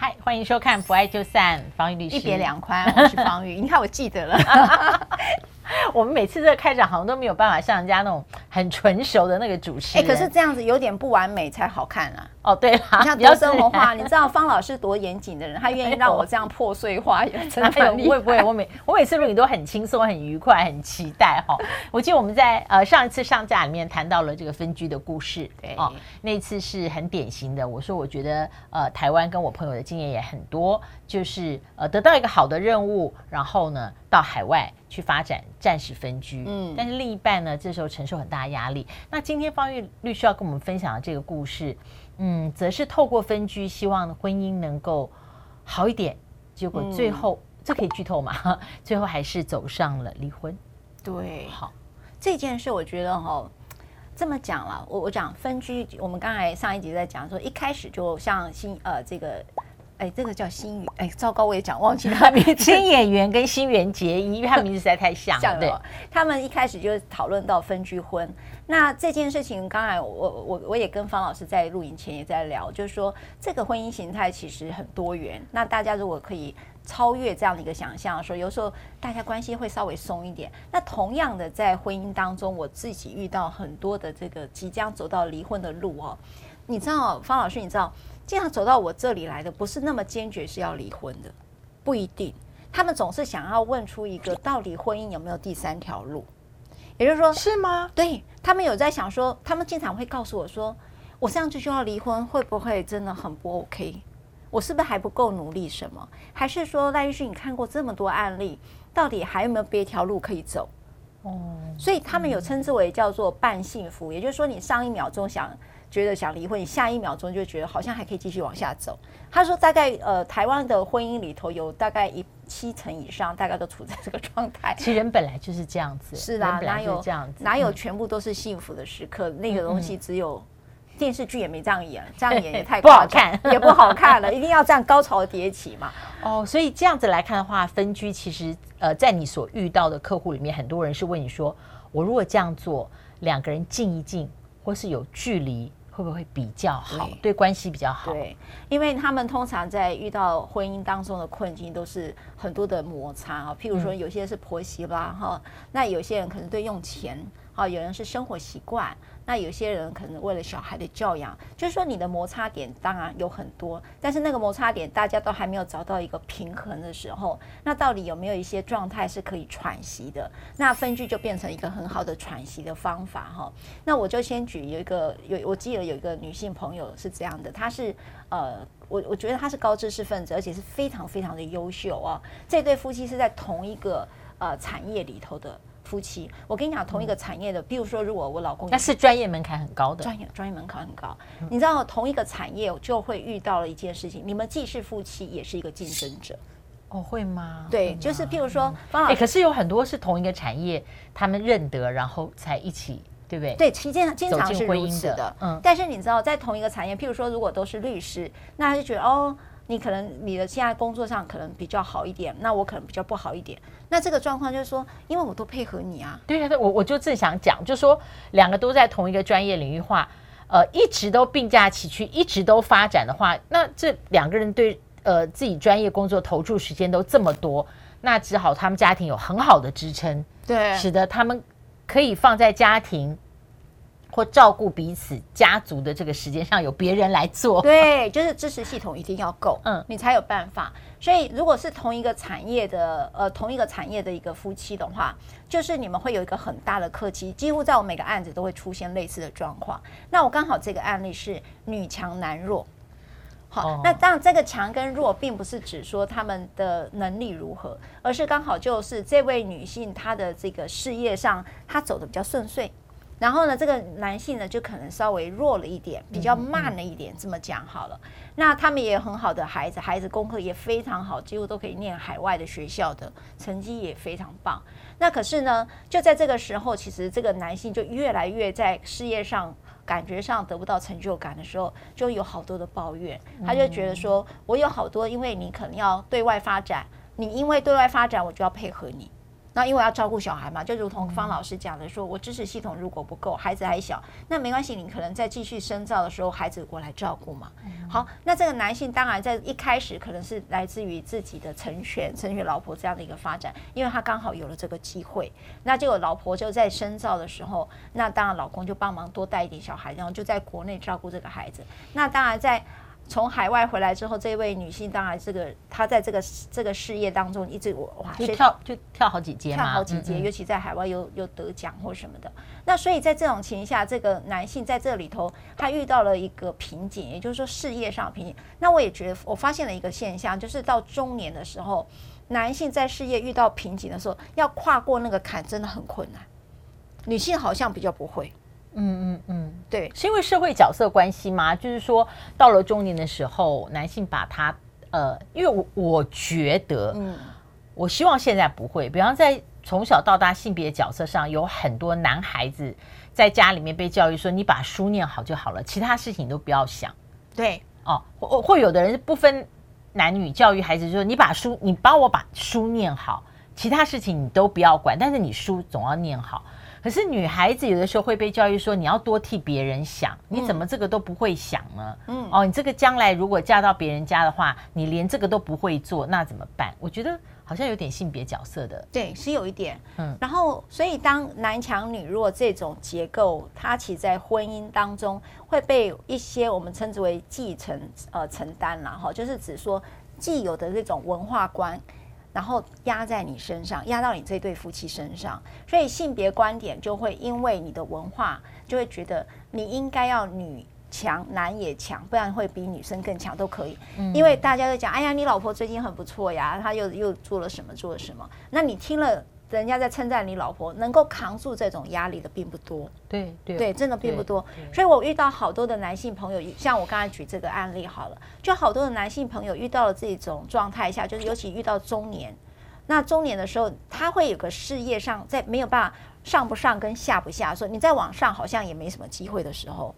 嗨，欢迎收看《不爱就散》，方玉律师一别两宽，我是方玉。你看我记得了，我们每次这个开场好像都没有办法像人家那种很纯熟的那个主持人。哎，可是这样子有点不完美才好看啊。哦，对啦，你像比较生活化，你知道方老师多严谨的人，他愿意让我这样破碎化，也 真的很厉害。不会不会，我每我每次录你都很轻松、很愉快、很期待哈。我记得我们在呃上一次上架里面谈到了这个分居的故事，对哦，那一次是很典型的。我说我觉得呃台湾跟我朋友的经验也很多，就是呃得到一个好的任务，然后呢到海外去发展，暂时分居，嗯，但是另一半呢这时候承受很大压力。那今天方玉律师要跟我们分享的这个故事。嗯，则是透过分居，希望婚姻能够好一点。结果最后，嗯、这可以剧透嘛？最后还是走上了离婚。对，好，这件事我觉得哈、哦，这么讲了，我我讲分居，我们刚才上一集在讲说，一开始就像新呃这个。哎，这个叫新宇，哎，糟糕，我也讲忘记他名字。新演员跟新垣结衣，因为他名字实在太像了。对，他们一开始就讨论到分居婚。那这件事情，刚才我我我也跟方老师在录影前也在聊，就是说这个婚姻形态其实很多元。那大家如果可以超越这样的一个想象，说有时候大家关系会稍微松一点。那同样的，在婚姻当中，我自己遇到很多的这个即将走到离婚的路哦。你知道，方老师，你知道？经常走到我这里来的不是那么坚决是要离婚的，不一定。他们总是想要问出一个到底婚姻有没有第三条路，也就是说，是吗？对，他们有在想说，他们经常会告诉我说，我这样子就要离婚，会不会真的很不 OK？我是不是还不够努力？什么？还是说赖律师，你看过这么多案例，到底还有没有别条路可以走？哦，所以他们有称之为叫做半幸福，也就是说，你上一秒钟想。觉得想离婚，你下一秒钟就觉得好像还可以继续往下走。他说，大概呃，台湾的婚姻里头有大概一七成以上，大概都处在这个状态。其实人本来就是这样子，是啊，哪有这样子，哪有全部都是幸福的时刻？嗯、那个东西只有电视剧也没这样演，这样演也太不好看，也不好看了。一定要这样高潮迭起嘛？哦，所以这样子来看的话，分居其实呃，在你所遇到的客户里面，很多人是问你说，我如果这样做，两个人近一近，或是有距离。会不会比较好？对，对关系比较好。对，因为他们通常在遇到婚姻当中的困境，都是很多的摩擦啊。譬如说，有些是婆媳啦，哈、嗯，那有些人可能对用钱，啊，有人是生活习惯。那有些人可能为了小孩的教养，就是说你的摩擦点当然有很多，但是那个摩擦点大家都还没有找到一个平衡的时候，那到底有没有一些状态是可以喘息的？那分居就变成一个很好的喘息的方法哈。那我就先举有一个有，我记得有一个女性朋友是这样的，她是呃，我我觉得她是高知识分子，而且是非常非常的优秀啊。这对夫妻是在同一个呃产业里头的。夫妻，我跟你讲，同一个产业的，比如说，如果我老公，那是专业门槛很高的，专业专业门槛很高。你知道，同一个产业就会遇到了一件事情，你们既是夫妻，也是一个竞争者。哦，会吗？对，就是譬如说，方老师，可是有很多是同一个产业，他们认得，然后才一起，对不对？对，其实经常是如此的。嗯，但是你知道，在同一个产业，譬如说，如果都是律师，那他就觉得哦。你可能你的现在工作上可能比较好一点，那我可能比较不好一点。那这个状况就是说，因为我都配合你啊。对啊，我我就正想讲，就是说两个都在同一个专业领域化，呃，一直都并驾齐驱，一直都发展的话，那这两个人对呃自己专业工作投注时间都这么多，那只好他们家庭有很好的支撑，对，使得他们可以放在家庭。或照顾彼此家族的这个时间上有别人来做，对，就是支持系统一定要够，嗯，你才有办法。所以如果是同一个产业的，呃，同一个产业的一个夫妻的话，就是你们会有一个很大的课题，几乎在我每个案子都会出现类似的状况。那我刚好这个案例是女强男弱，好，哦、那当然这个强跟弱并不是指说他们的能力如何，而是刚好就是这位女性她的这个事业上她走的比较顺遂。然后呢，这个男性呢就可能稍微弱了一点，比较慢了一点，这么讲好了。那他们也有很好的孩子，孩子功课也非常好，几乎都可以念海外的学校的，成绩也非常棒。那可是呢，就在这个时候，其实这个男性就越来越在事业上感觉上得不到成就感的时候，就有好多的抱怨。他就觉得说，我有好多，因为你可能要对外发展，你因为对外发展，我就要配合你。那因为要照顾小孩嘛，就如同方老师讲的说，我支持系统如果不够，孩子还小，那没关系，你可能在继续深造的时候，孩子过来照顾嘛。好，那这个男性当然在一开始可能是来自于自己的成全、成全老婆这样的一个发展，因为他刚好有了这个机会，那结果老婆就在深造的时候，那当然老公就帮忙多带一点小孩，然后就在国内照顾这个孩子。那当然在。从海外回来之后，这位女性当然这个她在这个这个事业当中一直哇，就跳就跳好几阶，跳好几阶，嗯嗯，尤其在海外又又得奖或什么的。那所以在这种情况下，这个男性在这里头他遇到了一个瓶颈，也就是说事业上的瓶颈。那我也觉得我发现了一个现象，就是到中年的时候，男性在事业遇到瓶颈的时候，要跨过那个坎真的很困难。女性好像比较不会。嗯嗯嗯，对，是因为社会角色关系吗？就是说，到了中年的时候，男性把他呃，因为我我觉得，嗯，我希望现在不会。比方在从小到大性别角色上，有很多男孩子在家里面被教育说，你把书念好就好了，其他事情都不要想。对，哦，或或有的人是不分男女教育孩子，就说你把书，你帮我把书念好，其他事情你都不要管，但是你书总要念好。可是女孩子有的时候会被教育说，你要多替别人想，你怎么这个都不会想呢？嗯，哦，你这个将来如果嫁到别人家的话，你连这个都不会做，那怎么办？我觉得好像有点性别角色的，对，是有一点。嗯，然后所以当男强女弱这种结构，它其实在婚姻当中会被一些我们称之为继承呃承担了哈，就是指说既有的这种文化观。然后压在你身上，压到你这对夫妻身上，所以性别观点就会因为你的文化，就会觉得你应该要女强，男也强，不然会比女生更强都可以。嗯，因为大家都讲，哎呀，你老婆最近很不错呀，她又又做了什么，做了什么，那你听了。人家在称赞你老婆能够扛住这种压力的并不多，对对对，真的并不多。所以我遇到好多的男性朋友，像我刚才举这个案例好了，就好多的男性朋友遇到了这种状态下，就是尤其遇到中年，那中年的时候，他会有个事业上在没有办法上不上跟下不下，说你再往上好像也没什么机会的时候。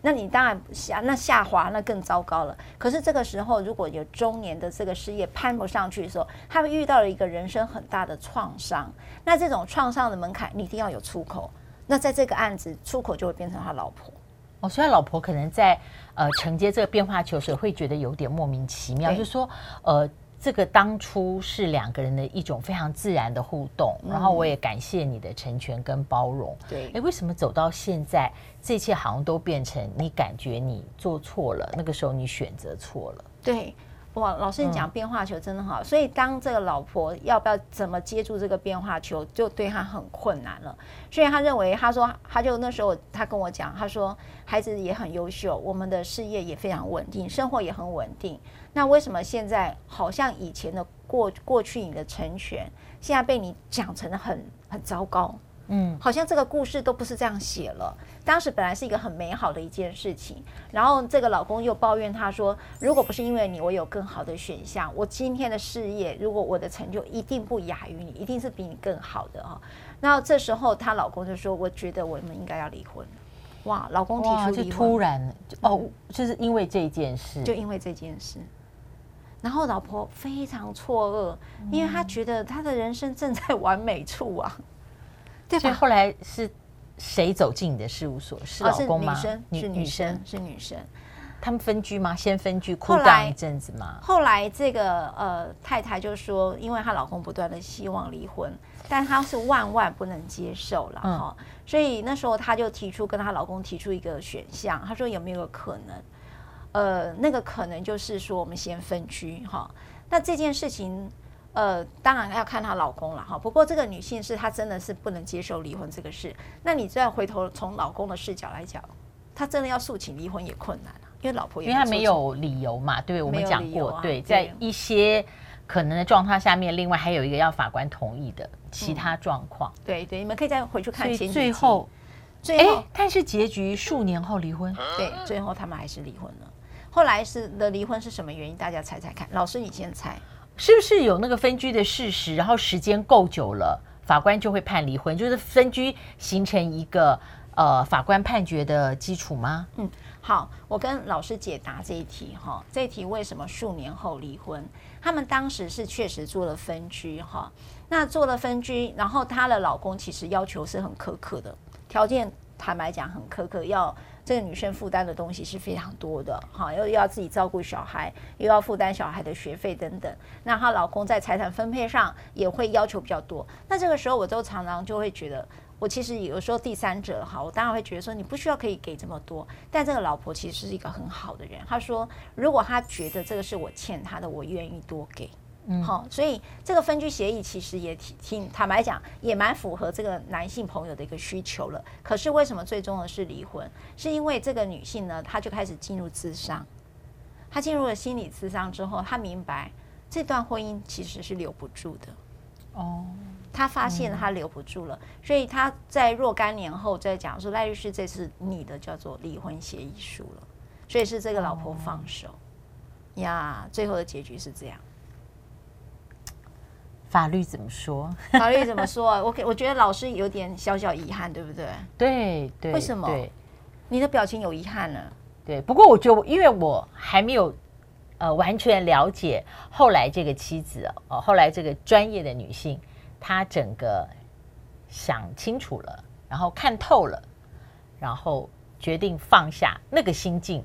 那你当然下那下滑那更糟糕了。可是这个时候，如果有中年的这个事业攀不上去的时候，他们遇到了一个人生很大的创伤。那这种创伤的门槛，你一定要有出口。那在这个案子，出口就会变成他老婆。哦，所以他老婆可能在呃承接这个变化球时，会觉得有点莫名其妙，就是说呃。这个当初是两个人的一种非常自然的互动，然后我也感谢你的成全跟包容。对，哎，为什么走到现在，这一切好像都变成你感觉你做错了，那个时候你选择错了？对。哇，老师，你讲变化球真的好，嗯，所以当这个老婆要不要怎么接住这个变化球，就对他很困难了。所以他认为，他说，他就那时候他跟我讲，他说孩子也很优秀，我们的事业也非常稳定，生活也很稳定。那为什么现在好像以前的过过去你的成全，现在被你讲成了很很糟糕？嗯，好像这个故事都不是这样写了。当时本来是一个很美好的一件事情，然后这个老公又抱怨他说：“如果不是因为你，我有更好的选项。我今天的事业，如果我的成就一定不亚于你，一定是比你更好的哦。”然后这时候她老公就说：“我觉得我们应该要离婚。”哇，老公提出离婚，就突然哦，就是因为这件事，就因为这件事，然后老婆非常错愕，因为她觉得她的人生正在完美处啊。对，所以后来是谁走进你的事务所？是老公吗？哦、是女生，是女生，是女生。他们分居吗？先分居，哭大一阵子吗？后来这个呃太太就说，因为她老公不断的希望离婚，但她是万万不能接受了哈、嗯，所以那时候她就提出跟她老公提出一个选项，她说有没有可能？呃，那个可能就是说我们先分居哈。那这件事情。呃，当然要看她老公了哈。不过这个女性是她真的是不能接受离婚这个事。那你再回头从老公的视角来讲，她真的要诉请离婚也困难啊，因为老婆也因为她没有理由嘛，对，我们讲过，啊、对，在一些可能的状况下面，另外还有一个要法官同意的其他状况。嗯、对对，你们可以再回去看前几集。最后，最后，但是结局数年后离婚。对，最后他们还是离婚了。后来是的离婚是什么原因？大家猜猜看。老师，你先猜。是不是有那个分居的事实？然后时间够久了，法官就会判离婚，就是分居形成一个呃法官判决的基础吗？嗯，好，我跟老师解答这一题哈。这一题为什么数年后离婚？他们当时是确实做了分居哈。那做了分居，然后她的老公其实要求是很苛刻的，条件坦白讲很苛刻，要这个女生负担的东西是非常多的哈，又要自己照顾小孩，又要负担小孩的学费等等。那她老公在财产分配上也会要求比较多。那这个时候我都常常就会觉得，我其实有时候第三者哈，我当然会觉得说你不需要可以给这么多，但这个老婆其实是一个很好的人。她说，如果她觉得这个是我欠她的，我愿意多给。嗯，好，所以这个分居协议其实也挺挺坦白讲，也蛮符合这个男性朋友的一个需求了。可是为什么最终的是离婚？是因为这个女性呢，她就开始进入咨商，她进入了心理咨商之后，她明白这段婚姻其实是留不住的。哦，她发现她留不住了，所以她在若干年后再讲说，赖律师，这次你的叫做离婚协议书了。所以是这个老婆放手呀，最后的结局是这样。法律怎么说？法律怎么说啊？我给我觉得老师有点小小遗憾，对不对？对对。为什么？对，你的表情有遗憾呢？对，不过我觉得，因为我还没有呃完全了解后来这个妻子哦，后来这个专业的女性，她整个想清楚了，然后看透了，然后决定放下那个心境。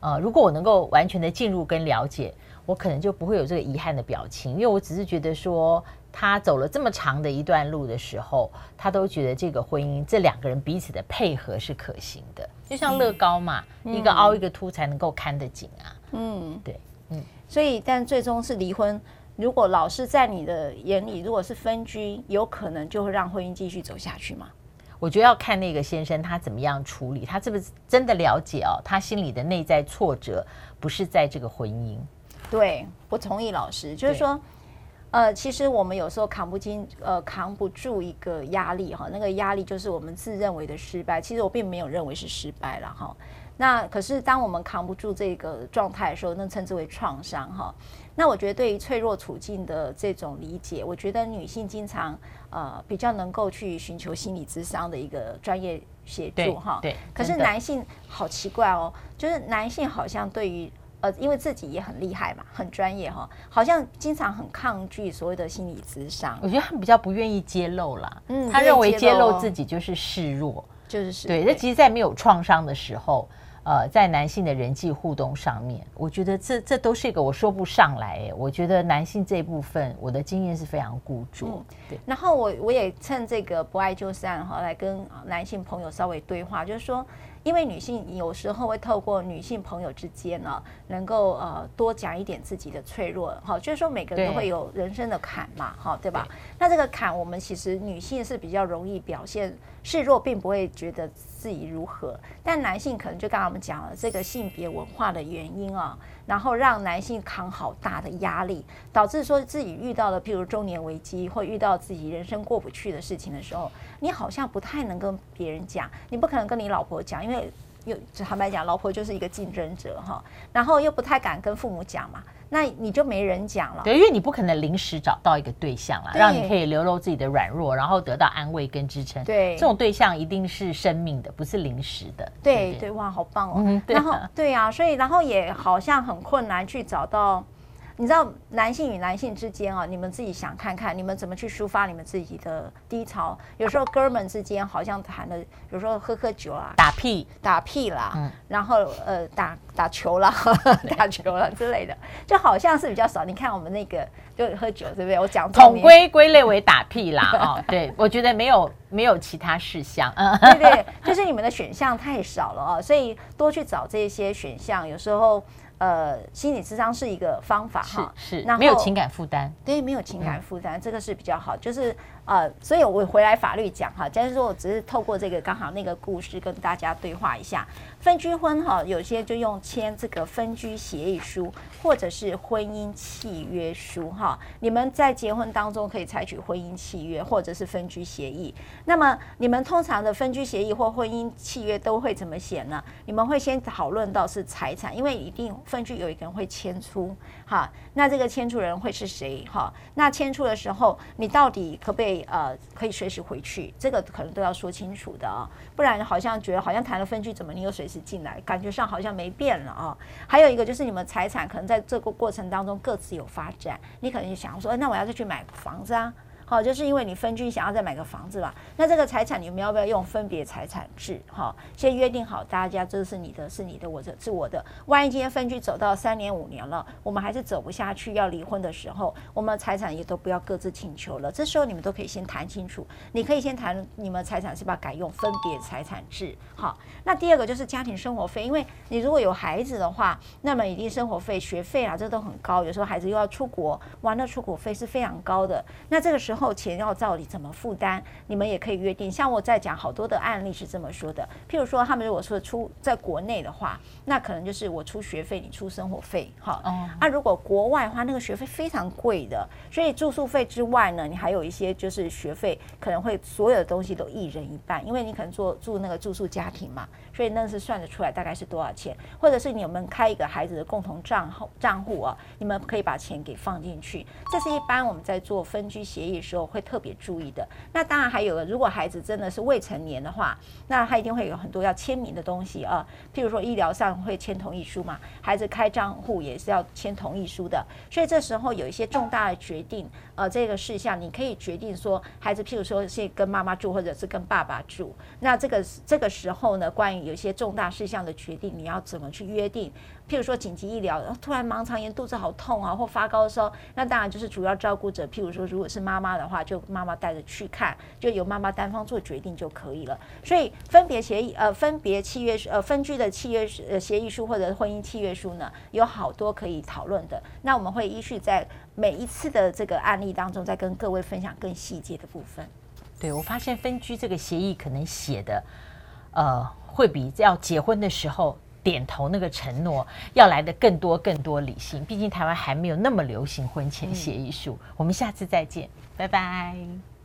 呃，如果我能够完全的进入跟了解。我可能就不会有这个遗憾的表情，因为我只是觉得说，他走了这么长的一段路的时候，他都觉得这个婚姻，这两个人彼此的配合是可行的，就像乐高嘛，嗯、一个凹一个凸才能够看得紧啊。嗯，对，嗯，所以但最终是离婚。如果老是在你的眼里，如果是分居，有可能就会让婚姻继续走下去吗？我觉得要看那个先生他怎么样处理，他是不是真的了解哦，他心里的内在挫折不是在这个婚姻。对，我同意老师，就是说，呃，其实我们有时候扛不进，呃，扛不住一个压力哈，那个压力就是我们自认为的失败，其实我并没有认为是失败了哈。那可是当我们扛不住这个状态的时候，那称之为创伤哈。那我觉得对于脆弱处境的这种理解，我觉得女性经常呃比较能够去寻求心理咨商的一个专业协助哈。对。可是男性好奇怪哦，就是男性好像对于呃，因为自己也很厉害嘛，很专业哈，好像经常很抗拒所谓的心理咨商。我觉得他比较不愿意揭露啦，嗯，他认为揭露自己就是示弱，就是示对。那其实，在没有创伤的时候，呃，在男性的人际互动上面，我觉得这这都是一个我说不上来。我觉得男性这一部分，我的经验是非常孤注。嗯，对。然后我我也趁这个不爱就散哈，来跟男性朋友稍微对话，就是说。因为女性有时候会透过女性朋友之间呢，能够呃多讲一点自己的脆弱，哈，就是说每个人都会有人生的坎嘛，哈，对吧？那这个坎，我们其实女性是比较容易表现示弱，并不会觉得自己如何，但男性可能就刚刚我们讲了这个性别文化的原因啊，然后让男性扛好大的压力，导致说自己遇到了譬如中年危机，或遇到自己人生过不去的事情的时候，你好像不太能跟别人讲，你不可能跟你老婆讲，因为又坦白讲，老婆就是一个竞争者哈，然后又不太敢跟父母讲嘛。那你就没人讲了，对，因为你不可能临时找到一个对象啦，让你可以流露自己的软弱，然后得到安慰跟支撑。对，这种对象一定是生命的，不是临时的。对对，对，哇，好棒哦。嗯，对啊。然后对啊，所以然后也好像很困难去找到。你知道男性与男性之间啊，你们自己想看看，你们怎么去抒发你们自己的低潮？有时候哥们之间好像谈的，有时候喝喝酒啊，打屁打屁啦，嗯、然后呃打打球啦，打球啦之类的，就好像是比较少。你看我们那个就喝酒，对不对？我讲统归归类为打屁啦，哦，对，我觉得没有没有其他事项，嗯，对对，就是你们的选项太少了哦，所以多去找这些选项，有时候。呃，心理智商是一个方法哈，是，那没有情感负担，对，没有情感负担，嗯、这个是比较好，就是。呃，所以我回来法律讲哈，假如说我只是透过这个刚好那个故事跟大家对话一下，分居婚哈，有些就用签这个分居协议书或者是婚姻契约书哈。你们在结婚当中可以采取婚姻契约或者是分居协议。那么你们通常的分居协议或婚姻契约都会怎么写呢？你们会先讨论到是财产，因为一定分居有一个人会迁出哈。那这个迁出人会是谁哈？那迁出的时候，你到底可不可以？呃可以随时回去，这个可能都要说清楚的啊、不然好像觉得好像谈了分居，怎么你又随时进来，感觉上好像没变了啊、还有一个就是你们财产可能在这个过程当中各自有发展，你可能就想说，哎，那我要再去买房子啊。好，就是因为你分居想要再买个房子吧？那这个财产你们要不要用分别财产制？哈，先约定好，大家这是你的，是你的，我的是我的。万一今天分居走到三年五年了，我们还是走不下去，要离婚的时候，我们财产也都不要各自请求了。这时候你们都可以先谈清楚，你可以先谈你们财产是不是要改用分别财产制？好，那第二个就是家庭生活费，因为你如果有孩子的话，那么一定生活费、学费啊，这都很高。有时候孩子又要出国，玩的出国费是非常高的。那这个时候。后钱要照理怎么负担，你们也可以约定。像我在讲好多的案例是这么说的，譬如说他们如果说出在国内的话，那可能就是我出学费，你出生活费，哈。哦。啊，如果国外的话，那个学费非常贵的，所以住宿费之外呢，你还有一些就是学费，可能会所有的东西都一人一半，因为你可能做住那个住宿家庭嘛，所以那是算得出来大概是多少钱，或者是你们开一个孩子的共同账号账户啊，你们可以把钱给放进去，这是一般我们在做分居协议。时候会特别注意的。那当然还有了，如果孩子真的是未成年的话，那他一定会有很多要签名的东西啊。譬如说医疗上会签同意书嘛，孩子开账户也是要签同意书的。所以这时候有一些重大的决定，呃，这个事项你可以决定说，孩子譬如说是跟妈妈住，或者是跟爸爸住。那这个这个时候呢，关于有一些重大事项的决定，你要怎么去约定？譬如说紧急医疗，突然盲肠炎，肚子好痛啊，或发高烧，那当然就是主要照顾者。譬如说，如果是妈妈的话，就妈妈带着去看，就由妈妈单方做决定就可以了。所以分别协议，呃，分别契约，呃，分居的契约呃协议书或者婚姻契约书呢，有好多可以讨论的。那我们会依序在每一次的这个案例当中，再跟各位分享更细节的部分。对，我发现分居这个协议可能写的，呃，会比要结婚的时候。点头那个承诺要来的更多更多理性，毕竟台湾还没有那么流行婚前协议书。嗯。我们下次再见，拜拜。